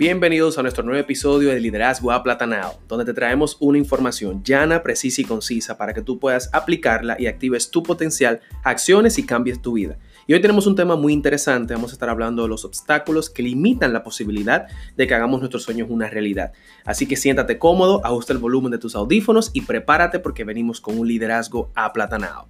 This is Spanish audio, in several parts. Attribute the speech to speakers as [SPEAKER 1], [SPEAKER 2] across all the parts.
[SPEAKER 1] Bienvenidos a nuestro nuevo episodio de Liderazgo Aplatanado, donde te traemos una información llana, precisa y concisa para que tú puedas aplicarla y actives tu potencial, acciones y cambies tu vida. Y hoy tenemos un tema muy interesante, vamos a estar hablando de los obstáculos que limitan la posibilidad de que hagamos nuestros sueños una realidad. Así que siéntate cómodo, ajusta el volumen de tus audífonos y prepárate porque venimos con un liderazgo aplatanado.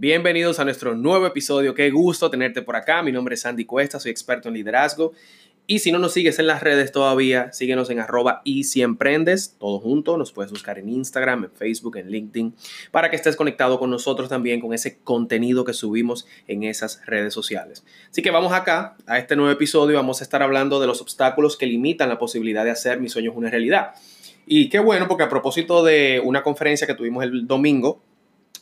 [SPEAKER 1] Bienvenidos a nuestro nuevo episodio. Qué gusto tenerte por acá. Mi nombre es Andy Cuesta, soy experto en liderazgo. Y si no nos sigues en las redes todavía, síguenos en arroba y si emprendes, todo junto. Nos puedes buscar en Instagram, en Facebook, en LinkedIn, para que estés conectado con nosotros también con ese contenido que subimos en esas redes sociales. Así que vamos acá a este nuevo episodio. Vamos a estar hablando de los obstáculos que limitan la posibilidad de hacer mis sueños una realidad. Y qué bueno, porque a propósito de una conferencia que tuvimos el domingo,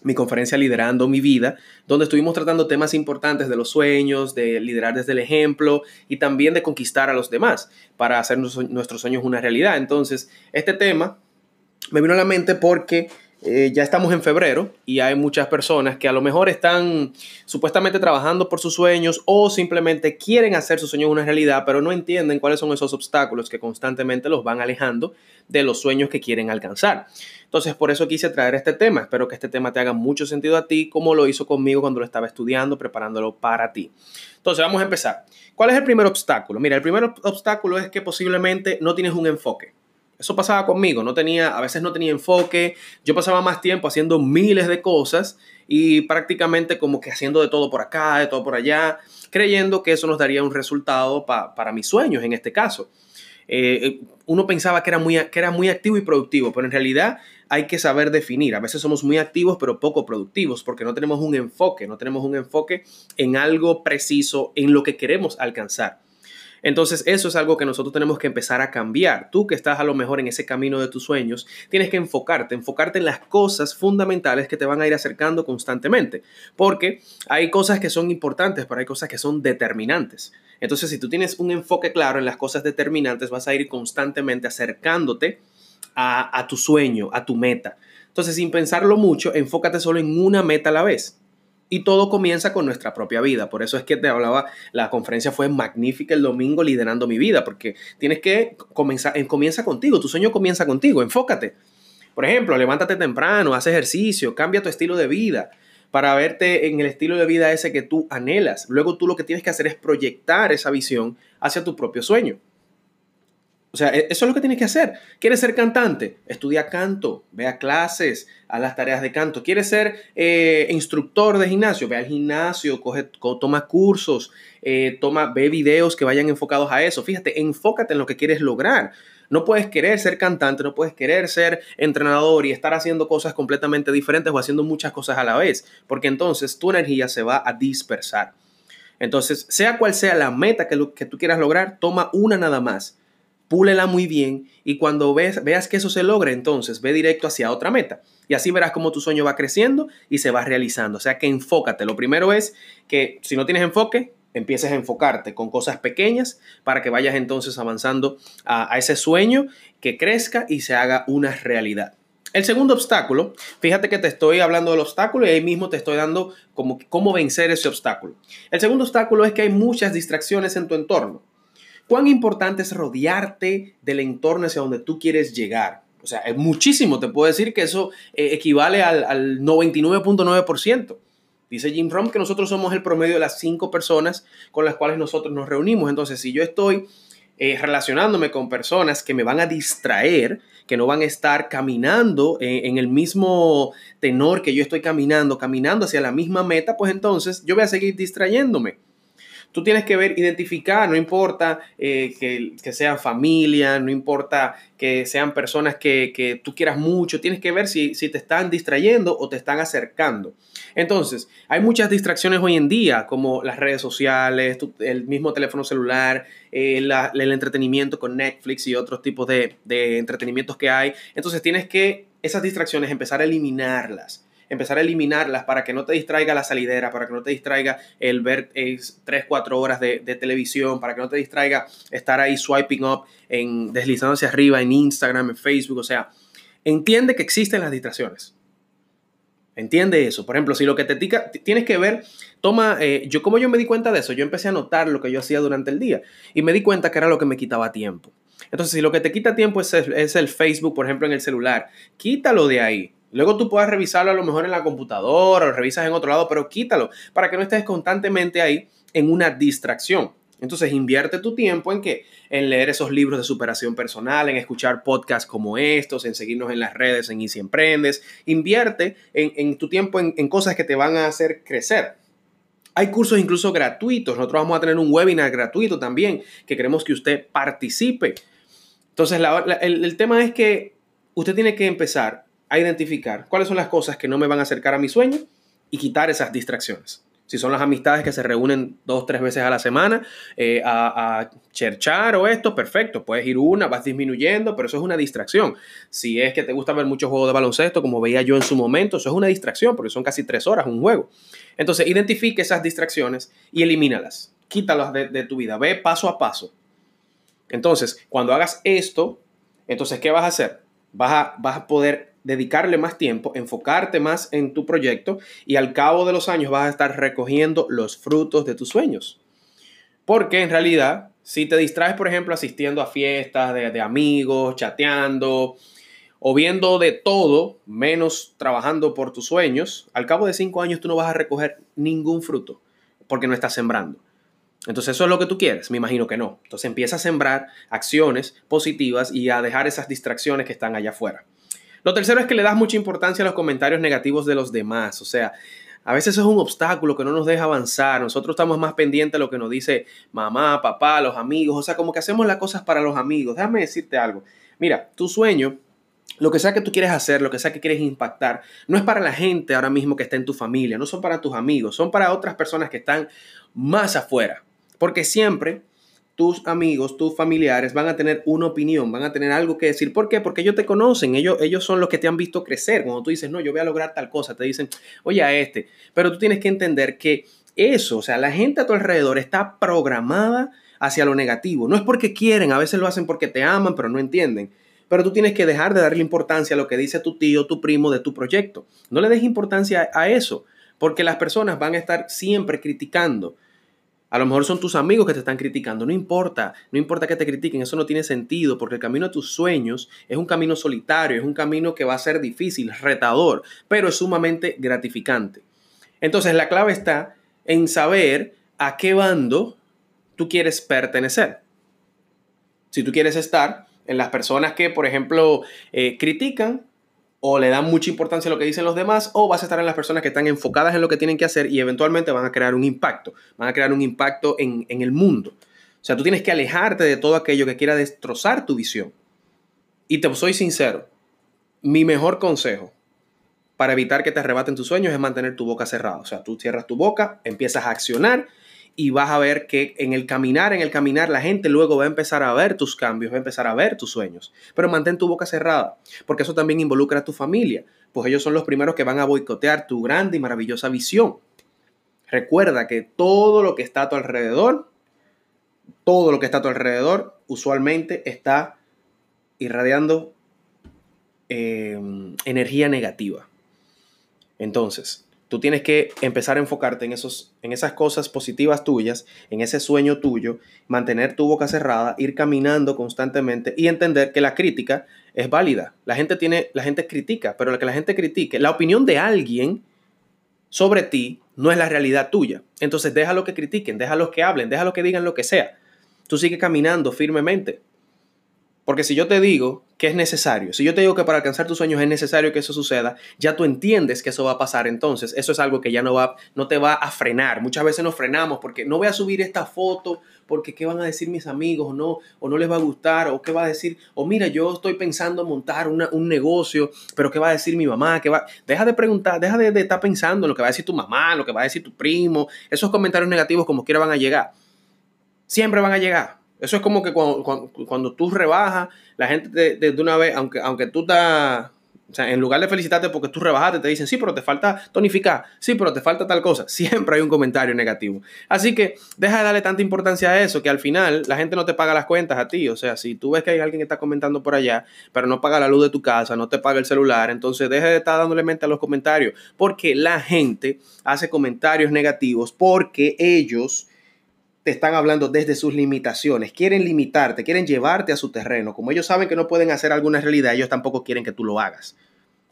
[SPEAKER 1] mi conferencia Liderando mi vida, donde estuvimos tratando temas importantes de los sueños, de liderar desde el ejemplo y también de conquistar a los demás para hacer nuestros sueños una realidad. Entonces, este tema me vino a la mente porque eh, ya estamos en febrero y hay muchas personas que a lo mejor están supuestamente trabajando por sus sueños o simplemente quieren hacer sus sueños una realidad, pero no entienden cuáles son esos obstáculos que constantemente los van alejando de los sueños que quieren alcanzar. Entonces, por eso quise traer este tema. Espero que este tema te haga mucho sentido a ti, como lo hizo conmigo cuando lo estaba estudiando, preparándolo para ti. Entonces, vamos a empezar. ¿Cuál es el primer obstáculo? Mira, el primer obstáculo es que posiblemente no tienes un enfoque. Eso pasaba conmigo, no tenía, a veces no tenía enfoque, yo pasaba más tiempo haciendo miles de cosas y prácticamente como que haciendo de todo por acá, de todo por allá, creyendo que eso nos daría un resultado para mis sueños en este caso. Eh, eh, uno pensaba que era, muy, que era muy activo y productivo, pero en realidad hay que saber definir. A veces somos muy activos pero poco productivos porque no tenemos un enfoque, no tenemos un enfoque en algo preciso, en lo que queremos alcanzar. Entonces eso es algo que nosotros tenemos que empezar a cambiar. Tú que estás a lo mejor en ese camino de tus sueños, tienes que enfocarte, enfocarte en las cosas fundamentales que te van a ir acercando constantemente, porque hay cosas que son importantes, pero hay cosas que son determinantes. Entonces si tú tienes un enfoque claro en las cosas determinantes, vas a ir constantemente acercándote a, tu sueño, a tu meta. Entonces sin pensarlo mucho, enfócate solo en una meta a la vez. Y todo comienza con nuestra propia vida. Por eso es que te hablaba, la conferencia fue magnífica el domingo liderando mi vida, porque tienes que comenzar, eh, comienza contigo, tu sueño comienza contigo, enfócate. Por ejemplo, levántate temprano, haz ejercicio, cambia tu estilo de vida para verte en el estilo de vida ese que tú anhelas. Luego tú lo que tienes que hacer es proyectar esa visión hacia tu propio sueño. O sea, e-, eso es lo que tienes que hacer. ¿Quieres ser cantante? Estudia canto, ve a clases, a las tareas de canto. ¿Quieres ser eh, instructor de gimnasio? Ve al gimnasio, coge, toma cursos, eh, toma, ve videos que vayan enfocados a eso. Fíjate, enfócate en lo que quieres lograr. No puedes querer ser cantante, no puedes querer ser entrenador y estar haciendo cosas completamente diferentes o haciendo muchas cosas a la vez, porque entonces tu energía se va a dispersar. Entonces, sea cual sea la meta que, que tú quieras lograr, toma una nada más púlela muy bien y cuando veas que eso se logra, entonces ve directo hacia otra meta. Y así verás cómo tu sueño va creciendo y se va realizando. O sea que enfócate. Lo primero es que si no tienes enfoque, empieces a enfocarte con cosas pequeñas para que vayas entonces avanzando a, ese sueño, que crezca y se haga una realidad. El segundo obstáculo, fíjate que te estoy hablando del obstáculo y ahí mismo te estoy dando como, cómo vencer ese obstáculo. El segundo obstáculo es que hay muchas distracciones en tu entorno. ¿Cuán importante es rodearte del entorno hacia donde tú quieres llegar? O sea, es muchísimo. Te puedo decir que eso eh, equivale al, 99.9%. Dice Jim Rohn que nosotros somos el promedio de las cinco personas con las cuales nosotros nos reunimos. Entonces, si yo estoy eh, relacionándome con personas que me van a distraer, que no van a estar caminando eh, en el mismo tenor que yo estoy caminando, caminando hacia la misma meta, pues entonces yo voy a seguir distrayéndome. Tú tienes que ver, identificar, no importa eh, que, sean familia, no importa que sean personas que, tú quieras mucho, tienes que ver si, te están distrayendo o te están acercando. Entonces, hay muchas distracciones hoy en día, como las redes sociales, el mismo teléfono celular, eh, el entretenimiento con Netflix y otros tipos de, de entretenimientos que hay. Entonces, tienes que esas distracciones empezar a eliminarlas empezar a eliminarlas para que no te distraiga la salidera, para que no te distraiga el ver 3, eh, 4 horas de, televisión, para que no te distraiga estar ahí swiping up, en, deslizando hacia arriba en Instagram, en Facebook, o sea, entiende que existen las distracciones. Entiende eso. Por ejemplo, si lo que te tica, tienes que ver, toma, eh, yo como yo me di cuenta de eso, yo empecé a notar lo que yo hacía durante el día y me di cuenta que era lo que me quitaba tiempo. Entonces, si lo que te quita tiempo es el, es el Facebook, por ejemplo, en el celular, quítalo de ahí. Luego tú puedes revisarlo a lo mejor en la computadora o revisas en otro lado, pero quítalo para que no estés constantemente ahí en una distracción. Entonces invierte tu tiempo en que en leer esos libros de superación personal, en escuchar podcasts como estos, en seguirnos en las redes, en Easy Emprendes. Invierte en, tu tiempo en, cosas que te van a hacer crecer. Hay cursos incluso gratuitos. Nosotros vamos a tener un webinar gratuito también que queremos que usted participe. Entonces el tema es que usted tiene que empezar a identificar cuáles son las cosas que no me van a acercar a mi sueño y quitar esas distracciones. Si son las amistades que se reúnen dos, tres veces a la semana eh, a, a, cherchar o esto, perfecto. Puedes ir una, vas disminuyendo, pero eso es una distracción. Si es que te gusta ver muchos juegos de baloncesto, como veía yo en su momento, eso es una distracción porque son casi tres horas un juego. Entonces, identifique esas distracciones y elimínalas. Quítalas de, de tu vida. Ve paso a paso. Entonces, cuando hagas esto, entonces, ¿qué vas a hacer? Vas a, vas a poder dedicarle más tiempo, enfocarte más en tu proyecto y al cabo de los años vas a estar recogiendo los frutos de tus sueños. Porque en realidad, si te distraes, por ejemplo, asistiendo a fiestas de, amigos, chateando o viendo de todo, menos trabajando por tus sueños, al cabo de cinco años tú no vas a recoger ningún fruto porque no estás sembrando. Entonces, ¿eso es lo que tú quieres? Me imagino que no. Entonces empieza a sembrar acciones positivas y a dejar esas distracciones que están allá afuera. Lo tercero es que le das mucha importancia a los comentarios negativos de los demás. O sea, a veces es un obstáculo que no nos deja avanzar. Nosotros estamos más pendientes de lo que nos dice mamá, papá, los amigos. O sea, como que hacemos las cosas para los amigos. Déjame decirte algo. Mira, tu sueño, lo que sea que tú quieres hacer, lo que sea que quieres impactar, no es para la gente ahora mismo que está en tu familia, no son para tus amigos, son para otras personas que están más afuera. Porque siempre tus amigos, tus familiares van a tener una opinión, van a tener algo que decir. ¿Por qué? Porque ellos te conocen, ellos, ellos son los que te han visto crecer. Cuando tú dices, no, yo voy a lograr tal cosa, te dicen, oye, a este. Pero tú tienes que entender que eso, o sea, la gente a tu alrededor está programada hacia lo negativo. No es porque quieren, a veces lo hacen porque te aman, pero no entienden. Pero tú tienes que dejar de darle importancia a lo que dice tu tío, tu primo de tu proyecto. No le des importancia a eso, porque las personas van a estar siempre criticando a lo mejor son tus amigos que te están criticando. No importa, no importa que te critiquen, eso no tiene sentido porque el camino de tus sueños es un camino solitario, es un camino que va a ser difícil, retador, pero es sumamente gratificante. Entonces la clave está en saber a qué bando tú quieres pertenecer. Si tú quieres estar en las personas que, por ejemplo, eh, critican, o le dan mucha importancia a lo que dicen los demás o vas a estar en las personas que están enfocadas en lo que tienen que hacer y eventualmente van a crear un impacto, van a crear un impacto en, el mundo. O sea, tú tienes que alejarte de todo aquello que quiera destrozar tu visión. Y te soy sincero, mi mejor consejo para evitar que te arrebaten tus sueños es mantener tu boca cerrada. O sea, tú cierras tu boca, empiezas a accionar y vas a ver que en el caminar, en el caminar, la gente luego va a empezar a ver tus cambios, va a empezar a ver tus sueños. Pero mantén tu boca cerrada, porque eso también involucra a tu familia, pues ellos son los primeros que van a boicotear tu grande y maravillosa visión. Recuerda que todo lo que está a tu alrededor, todo lo que está a tu alrededor, usualmente está irradiando eh, energía negativa. Entonces, Tú tienes que empezar a enfocarte en, esos, en esas cosas positivas tuyas, en ese sueño tuyo, mantener tu boca cerrada, ir caminando constantemente y entender que la crítica es válida. La gente tiene, la gente critica, pero lo que la gente critique, la opinión de alguien sobre ti no es la realidad tuya. Entonces déjalo que critiquen, déjalo que hablen, déjalo que digan lo que sea. Tú sigue caminando firmemente. Porque si yo te digo que es necesario, si yo te digo que para alcanzar tus sueños es necesario que eso suceda, ya tú entiendes que eso va a pasar. Entonces, eso es algo que ya no, va, no te va a frenar. Muchas veces nos frenamos porque no voy a subir esta foto porque qué van a decir mis amigos o no, o no les va a gustar, o qué va a decir, o mira, yo estoy pensando montar un negocio, pero qué va a decir mi mamá, ¿Qué va... Deja de preguntar, deja de, de estar pensando en lo que va a decir tu mamá, lo que va a decir tu primo. Esos comentarios negativos como quiera van a llegar. Siempre van a llegar eso es como que cuando, tú rebajas, la gente de, una vez, aunque, aunque tú estás O sea, en lugar de felicitarte porque tú rebajaste, te dicen, sí, pero te falta tonificar, sí, pero te falta tal cosa. Siempre hay un comentario negativo. Así que deja de darle tanta importancia a eso, que al final la gente no te paga las cuentas a ti. O sea, si tú ves que hay alguien que está comentando por allá, pero no paga la luz de tu casa, no te paga el celular, entonces deja de estar dándole mente a los comentarios. Porque la gente hace comentarios negativos porque ellos te están hablando desde sus limitaciones, quieren limitarte, quieren llevarte a su terreno. Como ellos saben que no pueden hacer alguna realidad, ellos tampoco quieren que tú lo hagas.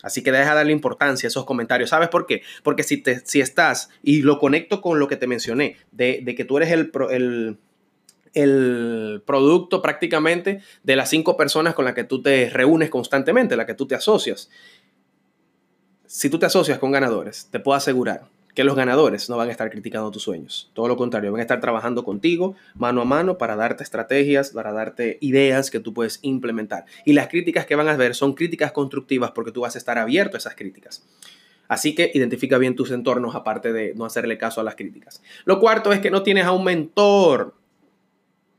[SPEAKER 1] Así que deja de darle importancia a esos comentarios. ¿Sabes por qué? Porque si, te, si estás, y lo conecto con lo que te mencioné, de, de que tú eres el, el, el, producto prácticamente de las cinco personas con las que tú te reúnes constantemente, las que tú te asocias. Si tú te asocias con ganadores, te puedo asegurar que los ganadores no van a estar criticando tus sueños. Todo lo contrario, van a estar trabajando contigo mano a mano para darte estrategias, para darte ideas que tú puedes implementar. Y las críticas que van a ver son críticas constructivas porque tú vas a estar abierto a esas críticas. Así que identifica bien tus entornos aparte de no hacerle caso a las críticas. Lo cuarto es que no tienes a un mentor.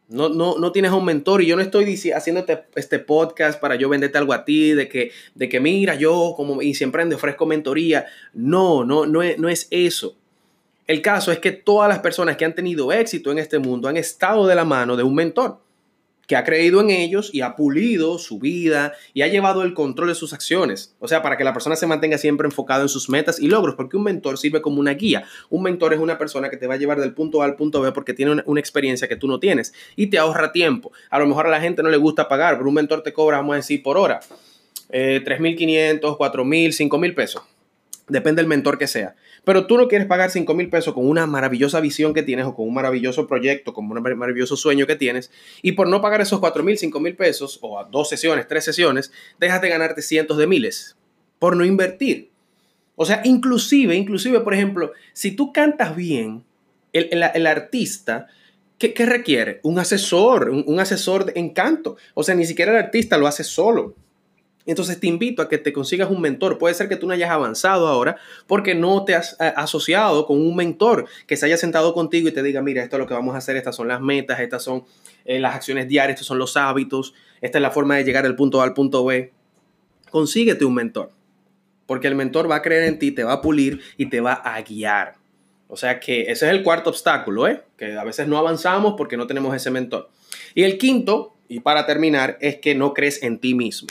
[SPEAKER 1] No, no, no, tienes un mentor y yo no estoy haciéndote este podcast para yo venderte algo a ti, de que, de que mira, yo como y siempre ofrezco mentoría. No, no, no no es eso. El caso es que todas las personas que han tenido éxito en este mundo han estado de la mano de un mentor que ha creído en ellos y ha pulido su vida y ha llevado el control de sus acciones. O sea, para que la persona se mantenga siempre enfocada en sus metas y logros, porque un mentor sirve como una guía. Un mentor es una persona que te va a llevar del punto A al punto B porque tiene una, experiencia que tú no tienes y te ahorra tiempo. A lo mejor a la gente no le gusta pagar, pero un mentor te cobra, vamos a decir, por hora. Eh, 3.500, 4.000, 5.000 pesos. Depende del mentor que sea. Pero tú no quieres pagar 5 mil pesos con una maravillosa visión que tienes o con un maravilloso proyecto, con un maravilloso sueño que tienes. Y por no pagar esos 4 mil, 5 mil pesos o a dos sesiones, tres sesiones, dejas de ganarte cientos de miles por no invertir. O sea, inclusive, inclusive, por ejemplo, si tú cantas bien, el, artista ¿Qué, requiere? Un asesor, un, un, asesor en canto. O sea, ni siquiera el artista lo hace solo. Entonces te invito a que te consigas un mentor. Puede ser que tú no hayas avanzado ahora porque no te has eh, asociado con un mentor que se haya sentado contigo y te diga, mira, esto es lo que vamos a hacer, estas son las metas, estas son eh, las acciones diarias, estos son los hábitos, esta es la forma de llegar del punto A al punto B. Consíguete un mentor, porque el mentor va a creer en ti, te va a pulir y te va a guiar. O sea que ese es el cuarto obstáculo, ¿eh? que a veces no avanzamos porque no tenemos ese mentor. Y el quinto, y para terminar, es que no crees en ti mismo.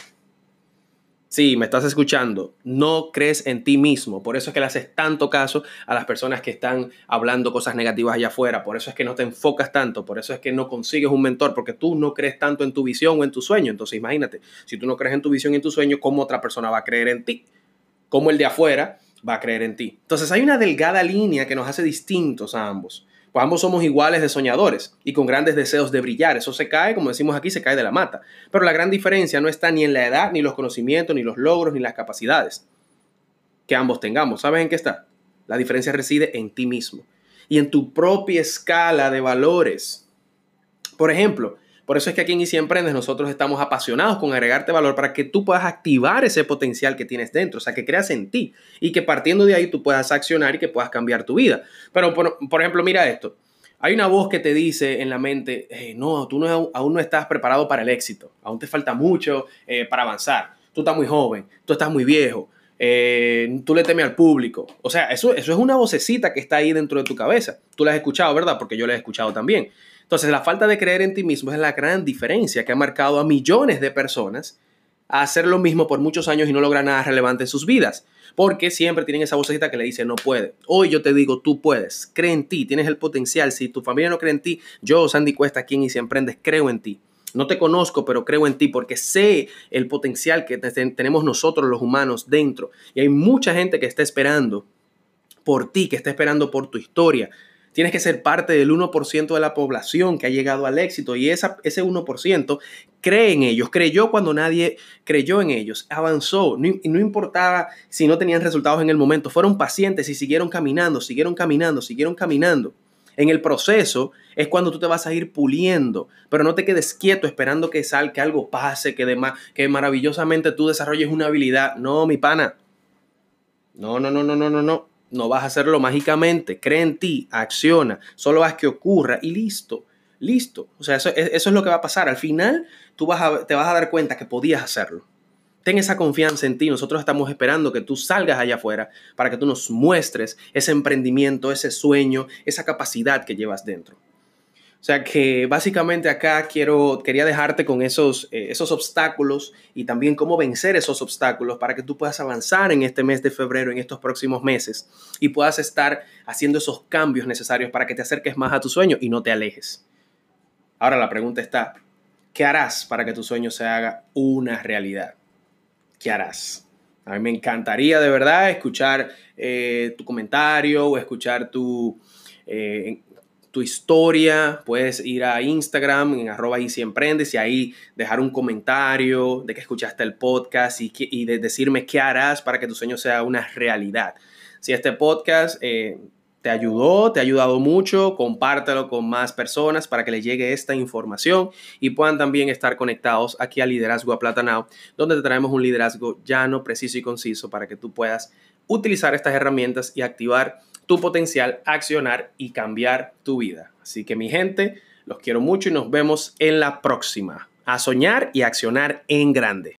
[SPEAKER 1] Sí, me estás escuchando. No crees en ti mismo. Por eso es que le haces tanto caso a las personas que están hablando cosas negativas allá afuera. Por eso es que no te enfocas tanto. Por eso es que no consigues un mentor. Porque tú no crees tanto en tu visión o en tu sueño. Entonces imagínate, si tú no crees en tu visión y en tu sueño, ¿cómo otra persona va a creer en ti? ¿Cómo el de afuera va a creer en ti? Entonces hay una delgada línea que nos hace distintos a ambos. Ambos somos iguales de soñadores y con grandes deseos de brillar. Eso se cae, como decimos aquí, se cae de la mata. Pero la gran diferencia no está ni en la edad, ni los conocimientos, ni los logros, ni las capacidades que ambos tengamos. ¿Sabes en qué está? La diferencia reside en ti mismo y en tu propia escala de valores. Por ejemplo, por eso es que aquí en Easy Emprendes nosotros estamos apasionados con agregarte valor para que tú puedas activar ese potencial que tienes dentro, o sea, que creas en ti y que partiendo de ahí tú puedas accionar y que puedas cambiar tu vida. Pero, por, ejemplo, mira esto. Hay una voz que te dice en la mente, no, tú no, aún no estás preparado para el éxito, aún te falta mucho eh, para avanzar, tú estás muy joven, tú estás muy viejo, eh, tú le temes al público. O sea, eso, eso es una vocecita que está ahí dentro de tu cabeza. Tú la has escuchado, ¿verdad? Porque yo la he escuchado también. Entonces, la falta de creer en ti mismo es la gran diferencia que ha marcado a millones de personas a hacer lo mismo por muchos años y no lograr nada relevante en sus vidas. Porque siempre tienen esa vocecita que le dice no puede. Hoy yo te digo, tú puedes. Cree en ti, tienes el potencial. Si tu familia no cree en ti, yo, Sandy Cuesta, aquí en Y Si Emprendes, creo en ti. No te conozco, pero creo en ti porque sé el potencial que tenemos nosotros los humanos dentro. Y hay mucha gente que está esperando por ti, que está esperando por tu historia, Tienes que ser parte del 1% de la población que ha llegado al éxito y esa, ese 1% cree en ellos, creyó cuando nadie creyó en ellos, avanzó, no, no importaba si no tenían resultados en el momento, fueron pacientes y siguieron caminando, siguieron caminando, siguieron caminando. En el proceso es cuando tú te vas a ir puliendo, pero no te quedes quieto esperando que salga, que algo pase, que, de, que maravillosamente tú desarrolles una habilidad. No, mi pana. No, no, no, no, no, no. No vas a hacerlo mágicamente. Cree en ti, acciona, solo haz que ocurra y listo. Listo. O sea, eso, es lo que va a pasar. Al final, tú vas te vas a dar cuenta que podías hacerlo. ten esa confianza en ti. Nosotros estamos esperando que tú salgas allá afuera para que tú nos muestres ese emprendimiento, ese sueño, esa capacidad que llevas dentro. O sea que básicamente acá quiero, quería dejarte con esos, eh, esos obstáculos y también cómo vencer esos obstáculos para que tú puedas avanzar en este mes de febrero, en estos próximos meses y puedas estar haciendo esos cambios necesarios para que te acerques más a tu sueño y no te alejes. Ahora la pregunta está, ¿qué harás para que tu sueño se haga una realidad? ¿Qué harás? A mí me encantaría de verdad escuchar eh, tu comentario o escuchar tu, eh, tu historia, puedes ir a Instagram en arroba y si emprendes y ahí dejar un comentario de que escuchaste el podcast y, y de decirme qué harás para que tu sueño sea una realidad. Si este podcast eh, te ayudó, te ha ayudado mucho, compártelo con más personas para que les llegue esta información y puedan también estar conectados aquí a Liderazgo a Platanao, donde te traemos un liderazgo llano, preciso y conciso para que tú puedas utilizar estas herramientas y activar tu potencial, accionar y cambiar tu vida. Así que mi gente, los quiero mucho y nos vemos en la próxima. A soñar y accionar en grande.